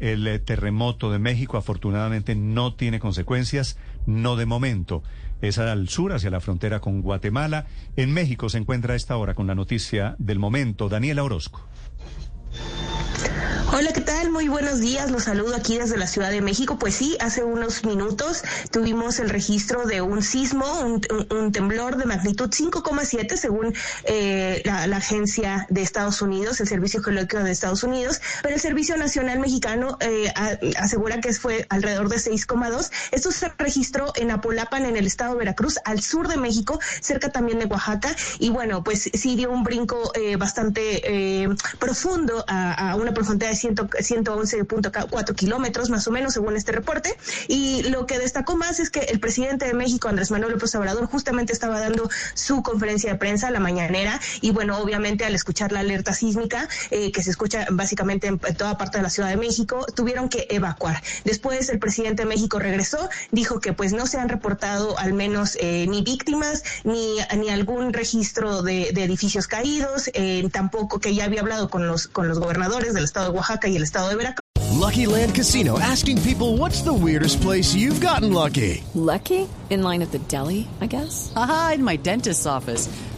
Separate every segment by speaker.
Speaker 1: El eh, terremoto de México afortunadamente no tiene consecuencias, no de momento. Es al sur, hacia la frontera con Guatemala. En México se encuentra a esta hora con la noticia del momento. Daniela Orozco.
Speaker 2: Hola, ¿qué tal? Muy buenos días. Los saludo aquí desde la Ciudad de México. Pues sí, hace unos minutos tuvimos el registro de un sismo, un, temblor de magnitud 5,7 según eh, la, agencia de Estados Unidos, el Servicio Geológico de Estados Unidos, pero el Servicio Nacional Mexicano eh, asegura que fue alrededor de 6,2. Esto se registró en Apolapan, en el estado de Veracruz, al sur de México, cerca también de Oaxaca. Y bueno, pues sí dio un brinco eh, bastante profundo a, a una profundidad de 111.4 kilómetros, más o menos, según este reporte. Y lo que destacó más es que el presidente de México, Andrés Manuel López Obrador, justamente estaba dando su conferencia de prensa, la mañanera, y bueno, obviamente al escuchar la alerta sísmica, eh, que se escucha básicamente en, toda parte de la Ciudad de México, tuvieron que evacuar. Después el presidente de México regresó, dijo que pues no se han reportado al menos eh, ni víctimas, ni, ni algún registro de, edificios caídos, eh, tampoco que ya había hablado con los, con los gobernadores del estado de Oaxaca, Oaxaca y el estado de Veracruz.
Speaker 3: Lucky Land Casino asking people what's the weirdest place you've gotten lucky?
Speaker 4: Lucky? In line at the deli, I guess?
Speaker 5: Aha, in my dentist's office.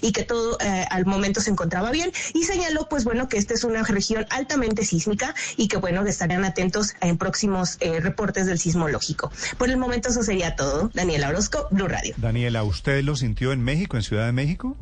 Speaker 2: Y que todo eh, al momento se encontraba bien y señaló pues bueno que esta es una región altamente sísmica y que bueno estarían atentos en próximos eh, reportes del sismológico. Por el momento eso sería todo. Daniela Orozco, Blue Radio.
Speaker 1: Daniela, ¿usted lo sintió en México, en Ciudad de México?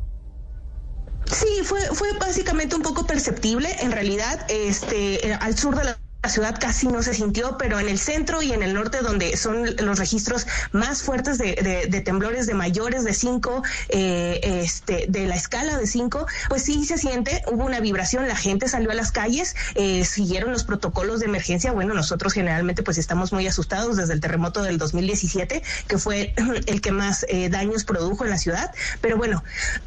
Speaker 2: Sí, fue, fue básicamente un poco perceptible. En realidad, este, al sur de la la ciudad casi no se sintió, pero en el centro y en el norte, donde son los registros más fuertes de, temblores de mayores de 5, eh, este, de la escala de 5, pues sí se siente, hubo una vibración, la gente salió a las calles, eh, siguieron los protocolos de emergencia. Bueno, nosotros generalmente pues estamos muy asustados desde el terremoto del 2017, que fue el que más eh, daños produjo en la ciudad, pero bueno,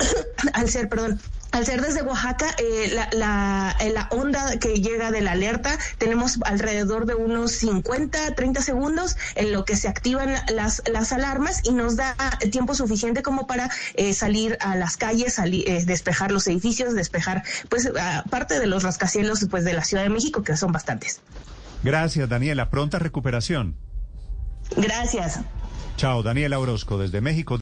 Speaker 2: al ser, perdón, al ser desde Oaxaca, eh, la, la, la, onda que llega de la alerta, tenemos alrededor de unos 50, 30 segundos en lo que se activan las, las alarmas y nos da tiempo suficiente como para eh, salir a las calles, salir, eh, despejar los edificios, despejar pues parte de los rascacielos pues, de la Ciudad de México, que son bastantes.
Speaker 1: Gracias, Daniela. Pronta recuperación.
Speaker 2: Gracias.
Speaker 1: Chao, Daniela Orozco, desde México.